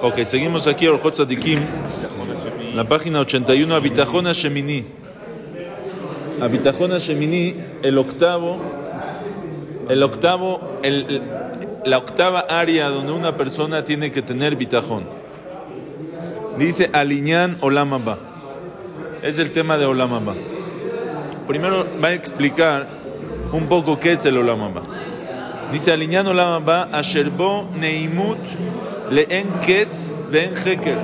Ok, seguimos aquí, Orjot Tzadikim, la página 81, Abitajona Shemini. Abitajona Shemini, el octavo, el octavo, el- la octava área donde una persona tiene que tener bitajón. Dice Aliñán Olamaba. Es el tema de Olamaba. Primero va a explicar un poco qué es el Olamaba. Dice Aliñán Olamaba, Asherbo Neimut Leen Ketz Ben Heker.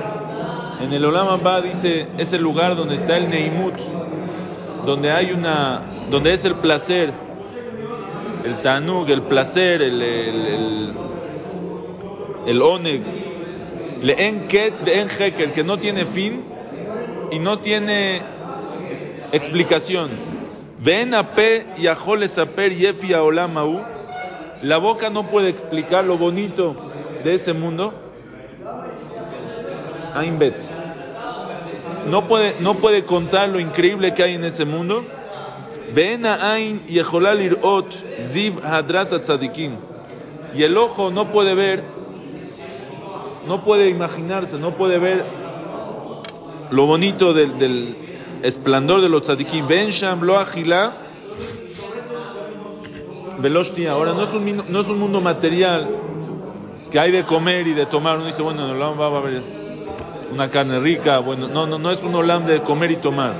En el Olamaba dice, es el lugar donde está el Neimut, donde hay una, donde es el placer, el Tanug, el placer, el, el, el, el Oneg, Leen Ketz Ben Heker, que no tiene fin y no tiene explicación. Ven a yahol saper yefi olamahu. La boca no puede explicar lo bonito de ese mundo. Ain bet. No puede, no puede contar lo increíble que hay en ese mundo. Ain ziv. Y el ojo no puede ver, no puede imaginarse, no puede ver lo bonito del, del esplendor de los tzadikim. Ven sham lo agila. Veloshti, ahora no es, un, no es un mundo material que hay de comer y de tomar. Uno dice, bueno, en Olam va a haber una carne rica. Bueno, no, no, no es un Olam de comer y tomar.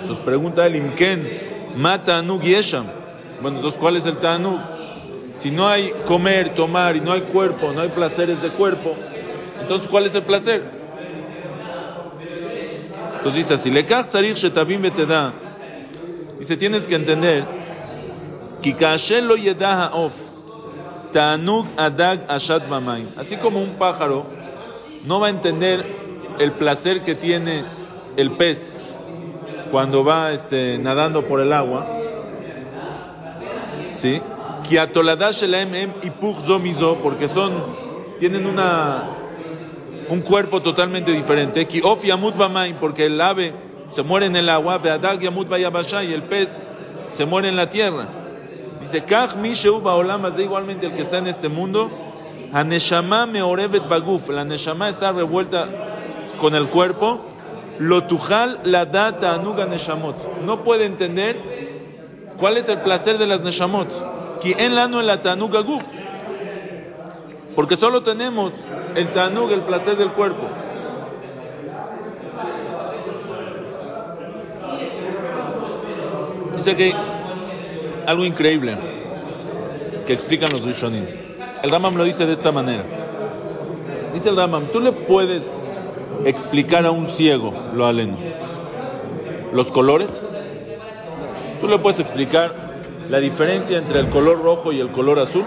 Entonces pregunta el Imken, mata Anug Yesham. Bueno, entonces, ¿cuál es el Tanug? Si no hay comer, tomar y no hay cuerpo, no hay placeres de cuerpo, entonces, ¿cuál es el placer? Entonces dice así, lekach tzarich shetavim beteda. Dice, tienes que entender, ki kaasher lo yedah ha'of, ta'anug adag ashat bamayim. Así como un pájaro no va a entender el placer que tiene el pez cuando va este, nadando por el agua, ¿sí? Em porque son, tienen una un cuerpo totalmente diferente. Porque el ave se muere en el agua, y el pez se muere en la tierra. Dice, kach mi sheu ba'olam hazeh", igualmente el que está en este mundo, haneshama meorevet baguf, la neshama está revuelta con el cuerpo, lo tujal la data anuga neshamot. No puede entender cuál es el placer de las neshamot. En lano la tanuga guf. Porque solo tenemos el tanug, el placer del cuerpo. Dice que algo increíble que explican los Rishonim. El Ramam lo dice de esta manera. Dice el Ramam, tú le puedes explicar a un ciego lo aleno. Los colores. Tú le puedes explicar la diferencia entre el color rojo y el color azul.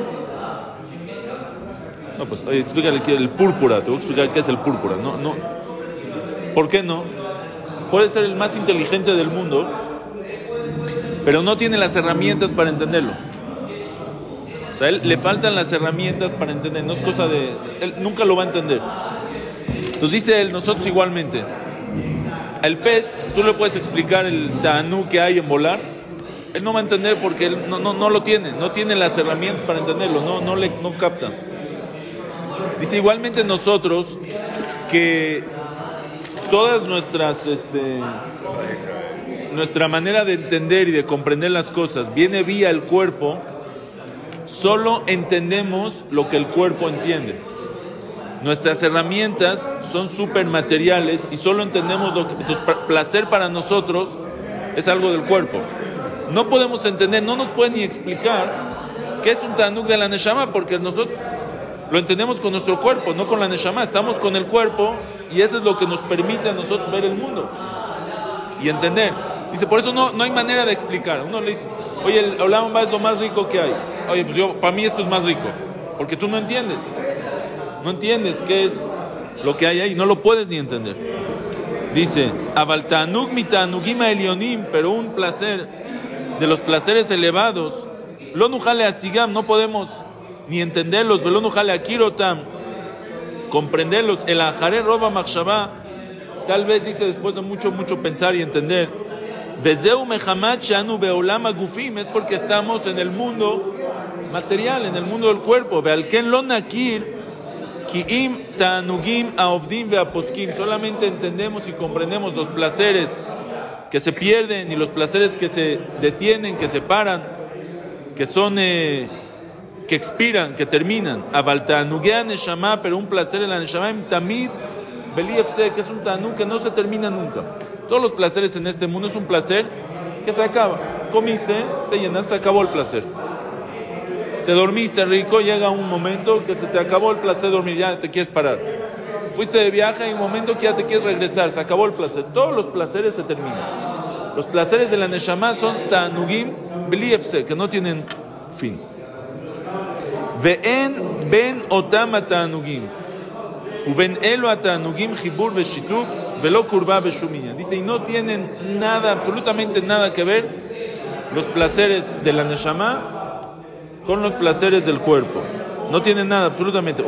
No, pues oye, explícale qué el púrpura, te voy a explicar qué es el púrpura. No, no. ¿Por qué no? Puede ser el más inteligente del mundo, pero no tiene las herramientas para entenderlo. O sea, él le faltan las herramientas para entender, no es cosa de... Él nunca lo va a entender. Entonces dice él, nosotros igualmente. El pez, tú le puedes explicar el tanú que hay en volar, él no va a entender porque él no, no, no lo tiene, no tiene las herramientas para entenderlo, no, no, le, no capta. Dice igualmente nosotros que todas nuestras, este, nuestra manera de entender y de comprender las cosas viene vía el cuerpo, solo entendemos lo que el cuerpo entiende. Nuestras herramientas son súper materiales y solo entendemos lo que placer para nosotros es algo del cuerpo. No podemos entender, no nos puede ni explicar qué es un tanuk de la neshama porque nosotros lo entendemos con nuestro cuerpo, no con la neshama. Estamos con el cuerpo y eso es lo que nos permite a nosotros ver el mundo y entender. Dice, por eso no, no hay manera de explicar. Uno le dice, oye, el Olam es lo más rico que hay. Oye, pues yo, para mí esto es más rico, porque tú no entiendes. No entiendes qué es lo que hay ahí, no lo puedes ni entender. Dice, Abaltanuk mitanugima elionim, pero un placer de los placeres elevados. Lo nujale asigam, no podemos ni entenderlos, velo nujale akirotam, comprenderlos. El ajare roba machshavá, tal vez dice después de mucho, mucho pensar y entender. Vezeu mehamat shanu beolam agufim, es porque estamos en el mundo material, en el mundo del cuerpo. Vealken lo nakir, Ki'im ta'anugim aovdim ve'aposkim. Solamente entendemos y comprendemos los placeres que se pierden y los placeres que se detienen, que se paran, que son, eh, que expiran, que terminan. Aval ta'anugea neshama, pero un placer en la neshama tamid beliefse, que es un tanú que no se termina nunca. Todos los placeres en este mundo es un placer que se acaba. Comiste, te llenaste, se acabó el placer te dormiste rico, llega un momento que se te acabó el placer de dormir, ya te quieres parar. Fuiste de viaje, hay un momento que ya te quieres regresar, se acabó el placer. Todos los placeres se terminan. Los placeres de la Neshama son tanugim beliefse, que no tienen fin. Ve'en ben otama tanugim. Uben elo tanugim jibur beshituf velo kurba beshuminya. Dice, y no tienen nada, absolutamente nada que ver los placeres de la Neshama con los placeres del cuerpo. No tiene nada, absolutamente.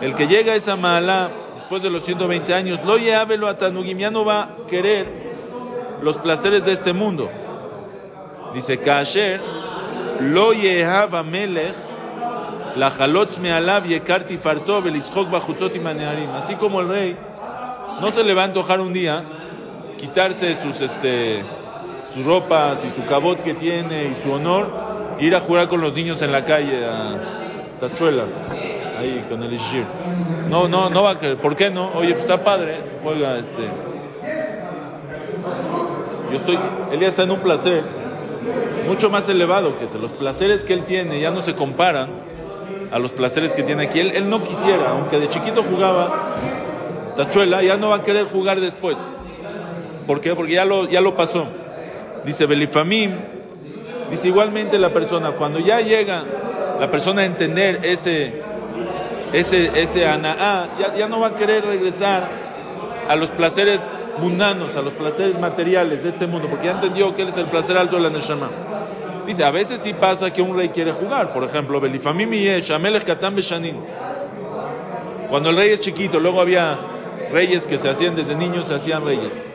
El que llega a esa mala después de los 120 años, lo lo a no va a querer los placeres de este mundo. Dice, Kasher, lo yehava melech, la halotz me'alav yekarti fartov, el bajutzot y Así como el rey no se le va a antojar un día quitarse sus, este, sus ropas y su cabot que tiene y su honor, ir a jugar con los niños en la calle a Tachuela, ahí con el Ishir. No, no, no va a querer. ¿Por qué no? Oye, pues está padre, juega este. Yo estoy, él ya está en un placer mucho más elevado que ese. Los placeres que él tiene ya no se comparan a los placeres que tiene aquí. Él, él no quisiera, aunque de chiquito jugaba tachuela, ya no va a querer jugar después. ¿Por qué? Porque ya lo, ya lo pasó. Dice Belifamim, dice igualmente la persona, cuando ya llega la persona a entender ese, ese, ese ya, ya no va a querer regresar a los placeres mundanos, a los placeres materiales de este mundo, porque ya entendió que es el placer alto de la Neshama. Dice, a veces sí pasa que un rey quiere jugar, por ejemplo, Beshanin. Cuando el rey es chiquito, luego había reyes que se hacían desde niños, se hacían reyes.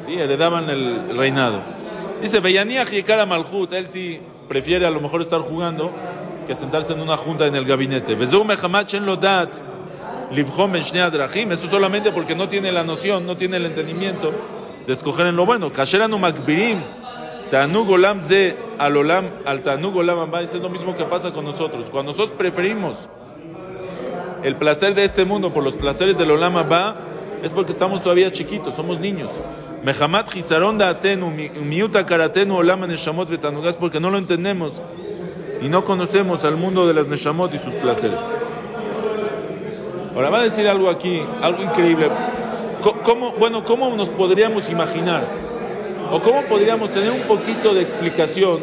¿sí? heredaban el reinado. Dice, Beyaniach Yekara Malhut, él sí prefiere a lo mejor estar jugando que sentarse en una junta en el gabinete. Eso solamente porque no tiene la noción, no tiene el entendimiento de escoger en lo bueno. Kasheranu Makbirim, Tanug Olam Ze al Olam, al Tanug Olam es lo mismo que pasa con nosotros. Cuando nosotros preferimos el placer de este mundo por los placeres del Olam Abba, es porque estamos todavía chiquitos, somos niños. Mehamat Hisaron Atenu, Miuta Karatenu, Olama Neshamot Betanugas, porque no lo entendemos y no conocemos al mundo de las Neshamot y sus placeres. Ahora va a decir algo aquí, algo increíble. ¿Cómo, bueno, ¿cómo nos podríamos imaginar? ¿O cómo podríamos tener un poquito de explicación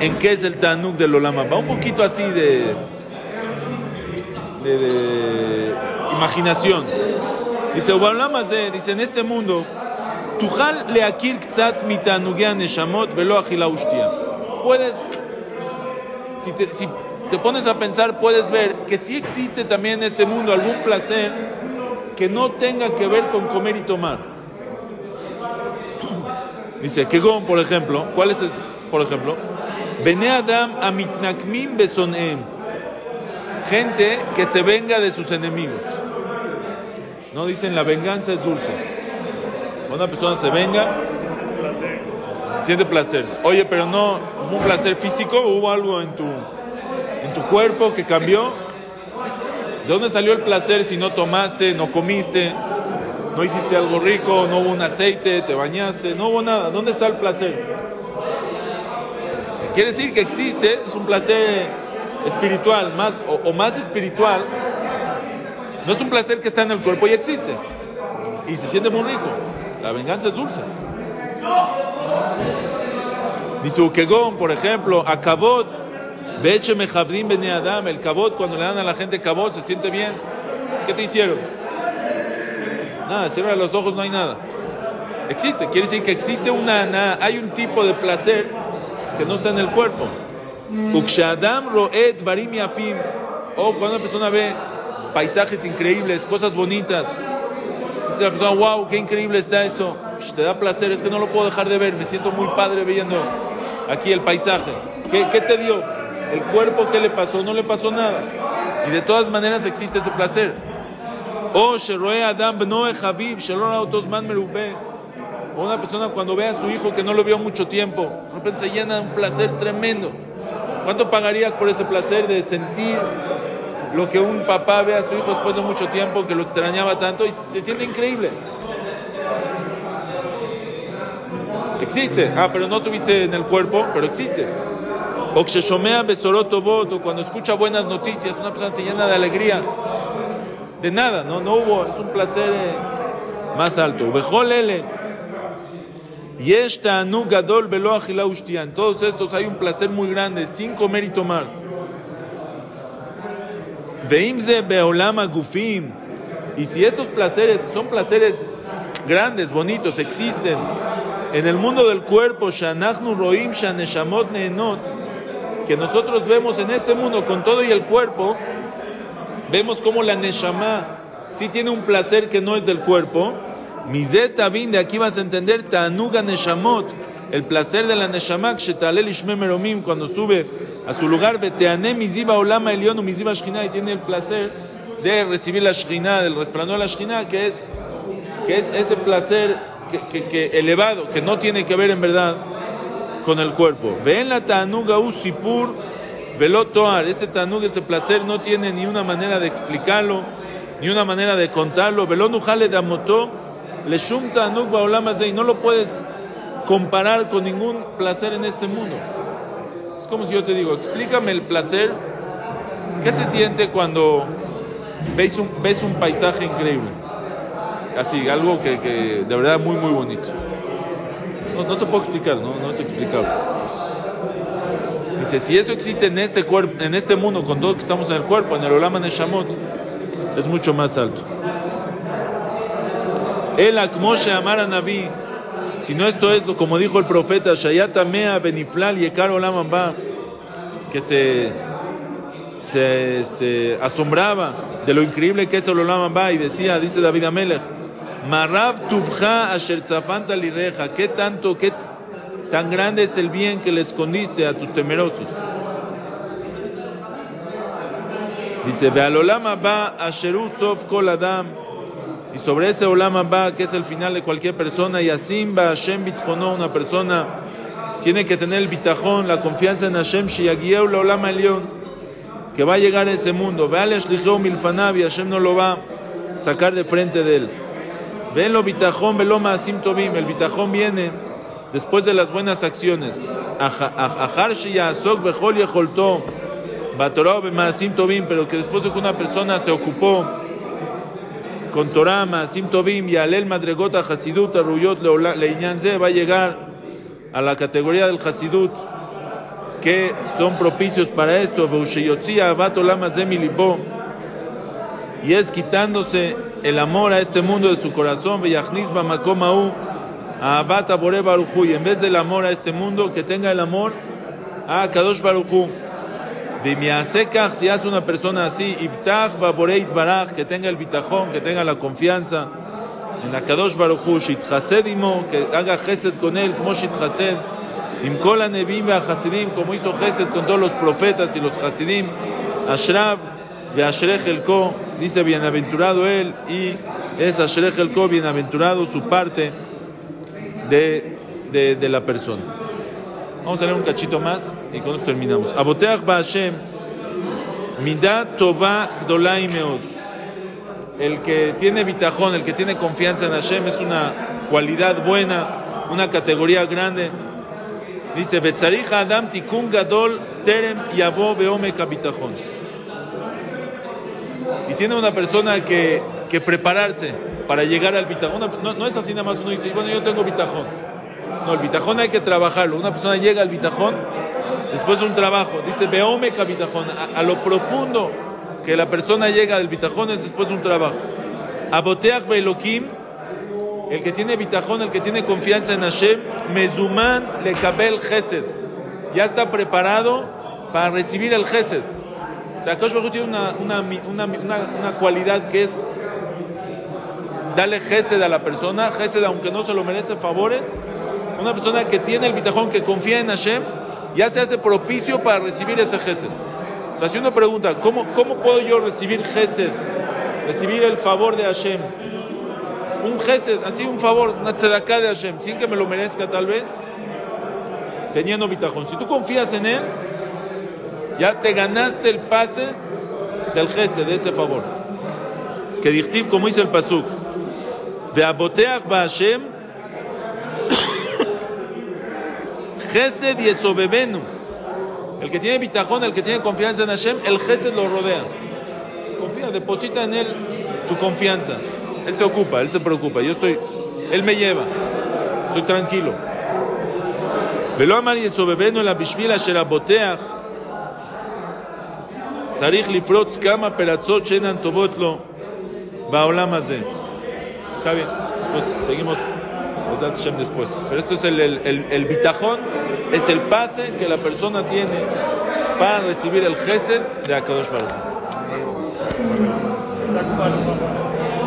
en qué es el Tanuk del Olama? Va un poquito así de, de, de imaginación. Dice, dice, en este mundo, Tujal leakir ktsat neshamot velo Puedes, si te, si te pones a pensar, puedes ver que sí existe también en este mundo algún placer que no tenga que ver con comer y tomar. Dice, Kegon, por ejemplo, ¿cuál es, por ejemplo? Bene Adam amitnakmin besonem. Gente que se venga de sus enemigos. No dicen la venganza es dulce. Una persona se venga, siente placer. Oye, pero no fue un placer físico, hubo algo en tu, en tu cuerpo que cambió. ¿De dónde salió el placer si no tomaste, no comiste, no hiciste algo rico, no hubo un aceite, te bañaste, no hubo nada? ¿Dónde está el placer? quiere decir que existe, es un placer espiritual, más o más espiritual no es un placer que está en el cuerpo y existe. Y se siente muy rico. La venganza es dulce. Dice Ukegón, por ejemplo, a Kabot, Beche Adam, el Kabot, cuando le dan a la gente Kabot, se siente bien. ¿Qué te hicieron? Nada, cierra los ojos, no hay nada. Existe, quiere decir que existe una, hay un tipo de placer que no está en el cuerpo. Ukshadam Roet Yafim, o cuando una persona ve paisajes increíbles, cosas bonitas. Dice la persona, wow, qué increíble está esto. te da placer, es que no lo puedo dejar de ver. Me siento muy padre viendo aquí el paisaje. ¿Qué, te dio? El cuerpo, ¿qué le pasó? No le pasó nada. Y de todas maneras existe ese placer. O Adam O una persona cuando ve a su hijo que no lo vio mucho tiempo, de repente se llena de un placer tremendo. ¿Cuánto pagarías por ese placer de sentir lo que un papá ve a su hijo después de mucho tiempo, que lo extrañaba tanto y se siente increíble? Existe. Ah, pero no tuviste en el cuerpo, pero existe. O cuando escucha buenas noticias, una persona se llena de alegría. De nada, no, no hubo, es un placer eh, más alto. En todos estos hay un placer muy grande, sin comer y tomar. Y si estos placeres, son placeres grandes, bonitos, existen en el mundo del cuerpo, roim que nosotros vemos en este mundo con todo y el cuerpo, vemos como la neshama sí tiene un placer que no es del cuerpo. Mizet de aquí vas a entender tanuga neshamot, el placer de la neshama, meromim, cuando sube a su lugar, beteane miziba olama elionu miziba shchina, y tiene el placer de recibir la shchina, del resplandor de la shchina, que es, que es ese placer que, elevado, que no tiene que ver en verdad con el cuerpo. Ven la tanuga usipur velotoar. Ese tanug, ese placer, no tiene ni una manera de explicarlo, ni una manera de contarlo. Velonujale de amotó, le shum tanug y no lo puedes comparar con ningún placer en este mundo. Es como si yo te digo, explícame el placer. ¿Qué se siente cuando ves un, ves un paisaje increíble? Así, algo que, que de verdad muy, muy bonito. No, te puedo explicar, no, no es explicable. Dice, si eso existe en este, cuerpo, en este mundo, con todo que estamos en el cuerpo, en el Olama Neshamot, es mucho más alto. El Akmoshe Amara Naví, si no esto es lo como dijo el profeta, Shayata Mea Beniflal Yekar Olamamba, que se, se este, asombraba de lo increíble que es el Olamamba y decía, dice David Amelech, Marab tubja asher lireja. ¿Qué tanto, qué tan grande es el bien que le escondiste a tus temerosos? Dice, ve al olama ba asheru sof kol adam. Y sobre ese olama ba, que es el final de cualquier persona, y asim ba Hashem bitchono, una persona tiene que tener el bitajón, la confianza en Hashem, shiyagieu la olama león, que va a llegar a ese mundo. Ve al milfanav y Hashem no lo va a sacar de frente de él. Velo bitajón, velo maasim tobim. El bitajón viene después de las buenas acciones. Pero que después de que una persona se ocupó con Torah, maasim y alel madregota hasidut aruyot leinyanze va a llegar a la categoría del hasidut que son propicios para esto. Y es quitándose el amor a este mundo de su corazón, y en vez del amor a este mundo, que tenga el amor a Kadosh Baruchu. Si hace una persona así, que tenga el bitajón, que tenga la confianza en Akadosh Baruchu, que haga Chesed con él, como Shitchased, Imkola Nebim como hizo Chesed con todos los profetas y los Hasidim, Ashrab, Ashrech Elko, dice bienaventurado él, y es Ashrech Elko, bienaventurado su parte de, de, la persona. Vamos a leer un cachito más y con esto terminamos. Aboteach Hashem, Midat Tova Gdolai Meod. El que tiene bitajón, el que tiene confianza en Hashem es una cualidad buena, una categoría grande. Dice, Betzarich Adam Tikun Gadol Terem Yavo Beome Kabitajón y tiene una persona que, que prepararse para llegar al bitajón. No, no, es así nada más uno dice, bueno, yo tengo bitajón. No, el bitajón hay que trabajarlo. Una persona llega al bitajón después de un trabajo. Dice, beomeca bitajón. A, lo profundo que la persona llega del bitajón es después de un trabajo. Aboteach belokim, el que tiene bitajón, el que tiene confianza en Hashem, mezuman lekabel chesed. Ya está preparado para recibir el chesed. O sea, Kosh tiene una, una, una, una, cualidad que es darle gesed a la persona, gesed aunque no se lo merece favores. Una persona que tiene el bitajón, que confía en Hashem, ya se hace propicio para recibir ese gesed. O sea, si uno pregunta, ¿cómo, cómo puedo yo recibir gesed? Recibir el favor de Hashem. Un gesed, así un favor, una tzedaká de Hashem, sin que me lo merezca tal vez, teniendo bitajón. Si tú confías en él, ya te ganaste el pase del gesed, de ese favor. Que dictib, como dice el pasuk, de aboteach ba Hashem, gesed y esobebenu. El que tiene bitajón, el que tiene confianza en Hashem, el gesed lo rodea. Confía, deposita en él tu confianza. Él se ocupa, él se preocupa. Yo estoy, él me lleva. Estoy tranquilo. ולא אמר יסובבנו אלא בשביל אשר הבוטח צריך לפרוץ כמה פרצות שאינן טובות לו בעולם הזה. Está bien, después seguimos después. Pero esto es el, el, el, el bitajón, es el pase que la persona tiene para recibir el gesed de Akadosh Baruch.